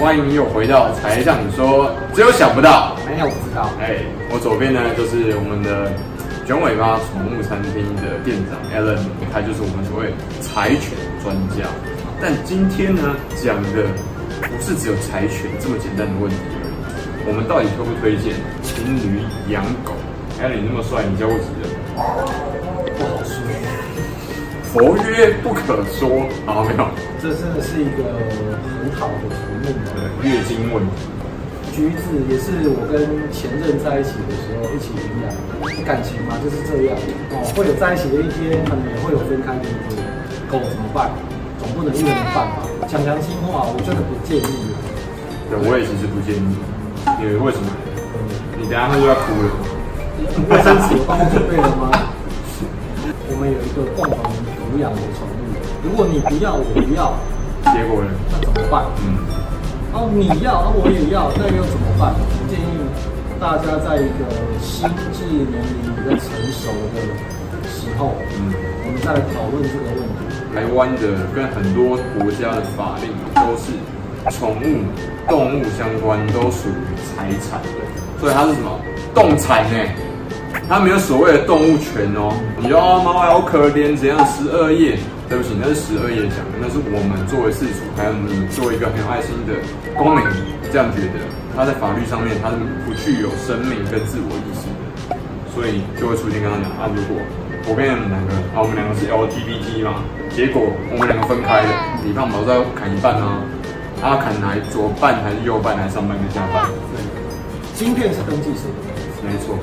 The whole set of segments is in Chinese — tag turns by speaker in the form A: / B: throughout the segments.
A: 欢迎又回到柴 Sean 说，只有想不到，
B: 没有不知道。
A: 哎，我左边呢就是我们的卷尾巴宠物餐厅的店长 Alan，他就是我们所谓柴犬专家。但今天呢讲的不是只有柴犬这么简单的问题而已，我们到底推不推荐情侣养狗？Alan 你那么帅，你教过几任？佛曰不可说，好没有？
B: 这真的是一个很好的题目。
A: 对，月经问题。
B: 橘子也是我跟前任在一起的时候一起领养的，感情嘛就是这样哦，会有在一起的一天，可能也会有分开的一天。狗怎么办？总不能一人一半吧？讲良心话，我真的不建议。
A: 对，我也其实不建议。因为为什么？嗯，你等下他就要哭了。
B: 卫生纸有帮我准备了吗？我们有一个共同抚养的宠物，如果你不要，我不要，
A: 结果呢？
B: 那怎么办？嗯，哦，你要，哦，我也要，那又怎么办？我建议大家在一个心智年龄比较成熟的时候，嗯，我们再来讨论这个问题。
A: 台湾的跟很多国家的法令都是宠物、动物相关都属于财产的，所以它是什么？动产呢？他没有所谓的动物权哦，你说猫好可怜，怎样十二页？对不起，那是十二页讲的，那是我们作为饲主，还有你作为一个很有爱心的公民这样觉得。他在法律上面，他是不具有生命跟自我意识的，所以就会出现刚刚讲啊，如果我跟你们两个啊，我们两个是 LGBT 嘛，结果我们两个分开了，你胖宝要砍一半啊，他要砍哪左半还是右半，还是上半跟下半？对，
B: 晶片是登记谁？
A: 没错。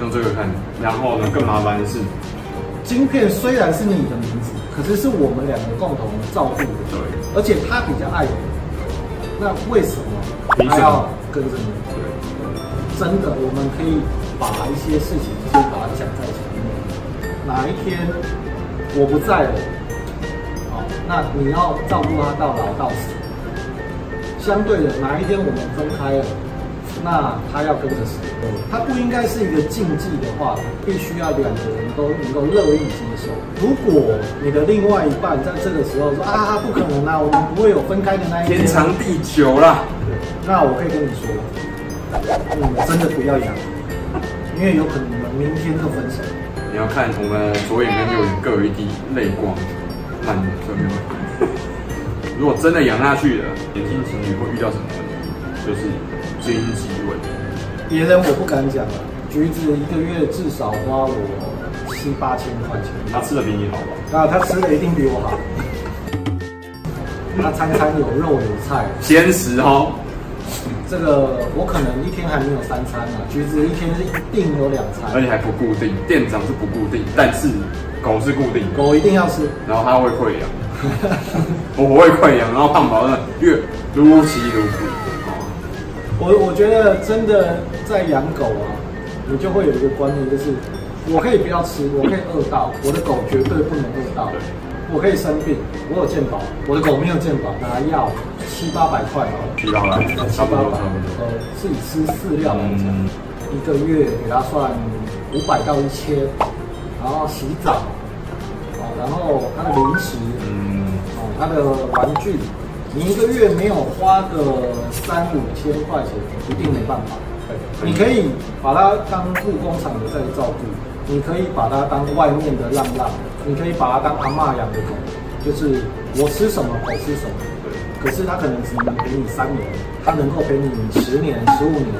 A: 用这个看，然后呢，更麻烦的是，
B: 晶片虽然是你的名字，可是是我们两个共同照顾的，
A: 对，
B: 而且他比较爱我，那为什么他要跟着你？对，真的，我们可以把一些事情先把它讲在前面。哪一天我不在了，好，那你要照顾他到老到死。相对的，哪一天我们分开了？那他要跟着谁，他不应该是一个禁忌的话，必须要两个人都能够乐意接受。如果你的另外一半在这个时候说啊，不可能啊，我们不会有分开的那一天，
A: 天长地久啦。
B: 那我可以跟你说，你们真的不要养，因为有可能你们明天就分手。
A: 你要看我们左眼跟右眼各有一滴泪光，那你说没有？如果真的养下去了，年轻情侣会遇到什么问题？就是。
B: 别人我不敢讲啊。橘子一个月至少花我七八千块钱，
A: 他吃的比你好吧？
B: 啊，他吃的一定比我好。他餐餐有肉有菜，
A: 鲜食哦。
B: 这个我可能一天还没有三餐啊，橘子一天是一定有两餐，
A: 而且还不固定。店长是不固定，但是狗是固定，
B: 狗一定要吃。
A: 然后他会溃疡，我不会溃疡，然后胖宝呢越如其如此。
B: 我我觉得真的在养狗啊，你就会有一个观念，就是我可以不要吃，我可以饿到，我的狗绝对不能饿到。我可以生病，我有健保，我的狗没有健保，拿药七八百块哦，
A: 七八百，七八百。
B: 呃，自己吃饲料来讲，一个月给它算五百到一千，然后洗澡，然后它的零食，嗯，哦，它的玩具。你一个月没有花个三五千块钱，一定没办法。你可以把它当护工厂的在照顾，你可以把它当外面的浪浪，你可以把它当阿妈养的狗，就是我吃什么狗吃什么。可是它可能只能陪你三年，它能够陪你十年、十五年。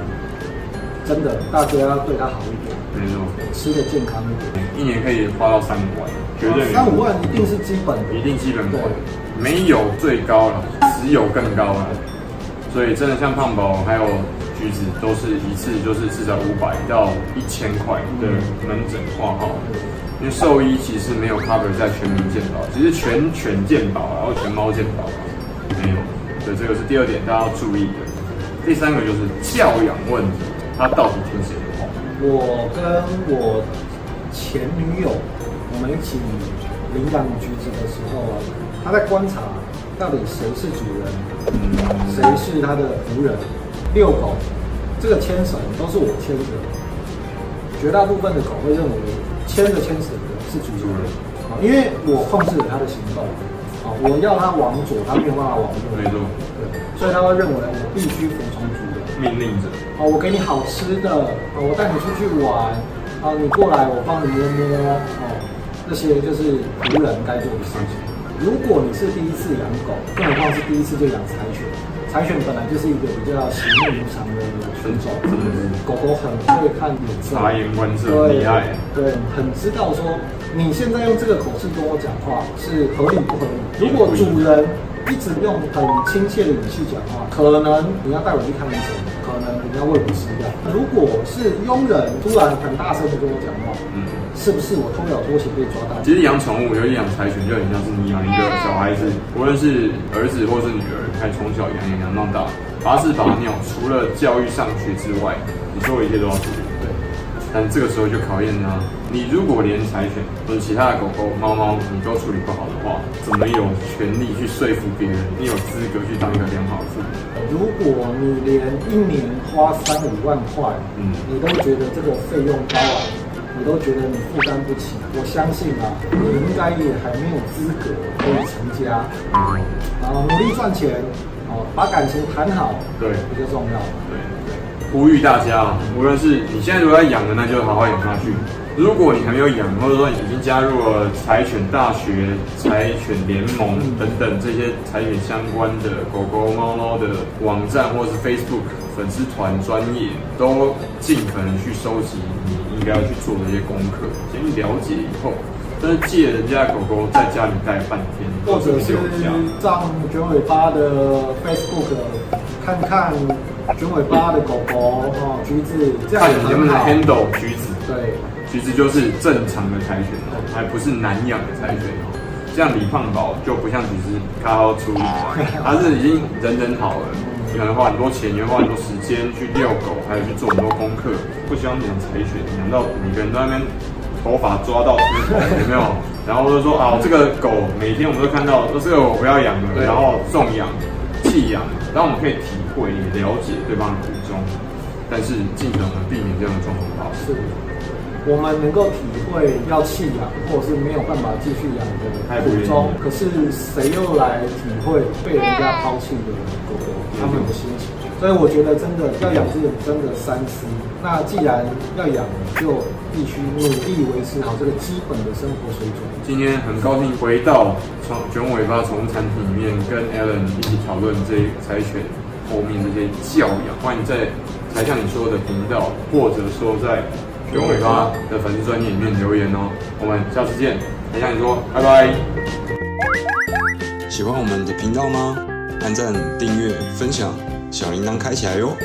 B: 真的，大家要对它好一点。没错，吃的健康一点。
A: 一年可以花到三五万，绝对
B: 三五万一定是基本的，
A: 一定基本款。没有最高了，只有更高了。所以真的像胖宝还有橘子，都是一次就是至少五百到一千块的门诊挂号。因为兽医其实没有 cover 在全民健保，其实全犬健保然后全猫健保没有。所以这个是第二点大家要注意的。第三个就是教养问题，他到底听谁的话？
B: 我跟我前女友，我们一起领养橘子的时候啊。他在观察到底谁是主人，谁是他的仆人。遛狗这个牵绳都是我牵的，绝大部分的狗会认为牵着牵绳的是主人，啊因为我控制了它的行动。啊，我要它往左，它没有办法往右。
A: 没错。
B: 对，所以他会认为我必须服从主人
A: 命令着。
B: 哦，我给你好吃的，哦，我带你出去玩，啊，你过来我帮你摸摸，哦，这些就是仆人该做的事情。如果你是第一次养狗，更何况是第一次就养柴犬，柴犬本来就是一个比较喜怒无常的犬种，狗狗很会看脸色，
A: 察言观色，厉害。
B: 对，很知道说你现在用这个口气跟我讲话是合理不合理。如果主人一直用很亲切的语气讲话，可能你要带我去看医生，可能你要喂我吃药。如果是佣人突然很大声的跟我讲话，嗯，是不是我偷咬拖鞋被抓到？
A: 其实养宠物，尤其养柴犬，就很像是你养一个小孩子，无论是儿子或是女儿，还从小养养养到大，把屎把尿，除了教育上学之外，你所有一切都要处理。对，但这个时候就考验他。你如果连柴犬或者其他的狗狗、猫猫你都处理不好的话，怎么有权利去说服别人？你有资格去当一个良好的父母？
B: 如果你连一年花三五万块，嗯，你都觉得这个费用高昂，你都觉得你负担不起，我相信啊，你应该也还没有资格可以成家，嗯，努力赚钱，哦，把感情谈好，对，比较重要，
A: 对对。呼吁大家，无论是你现在如果要养的，那就好好养下去。如果你还没有养，或者说已经加入了柴犬大学、柴犬联盟等等这些柴犬相关的狗狗、猫猫的网站，或是 Facebook 粉丝团专业，都尽可能去收集你应该要去做的一些功课，先了解以后，但是借人家的狗狗在家里待半天，
B: 或者是上九尾巴的 Facebook 看看卷尾巴的狗狗哦，橘子，这样
A: 看能不能 handle 橘子，
B: 对。
A: 其实就是正常的柴犬哦，还不是难养的柴犬哦。像李胖宝就不像橘子，他要处理，他是已经人人好了，你可能花很多钱，你会花很多时间去遛狗，还有去做很多功课。不希望养柴犬，养到每个人都在那边头发抓到秃头，有没有？然后就说啊，这个狗每天我们都看到，说这个我不要养了，然后送养、弃养，然后我们可以体会也了解对方的苦衷，但是尽可能避免这样的状况发生。
B: 我们能够体会要弃养，或者是没有办法继续养的苦衷，可是谁又来体会被人家抛弃的狗狗他们的心情？所以我觉得真的要养这种真的三思。那既然要养，就必须努力维持好这个基本的生活水准。
A: 今天很高兴回到从卷尾巴宠物产品里面，跟 Alan 一起讨论这柴犬后面这些教养。欢迎在柴 Sean 你说的频道，或者说在。卷尾巴的粉丝专页里面留言哦，我们下次见，柴 Sean 你说，拜拜。喜欢我们的频道吗？按赞、订阅、分享，小铃铛开起来哟。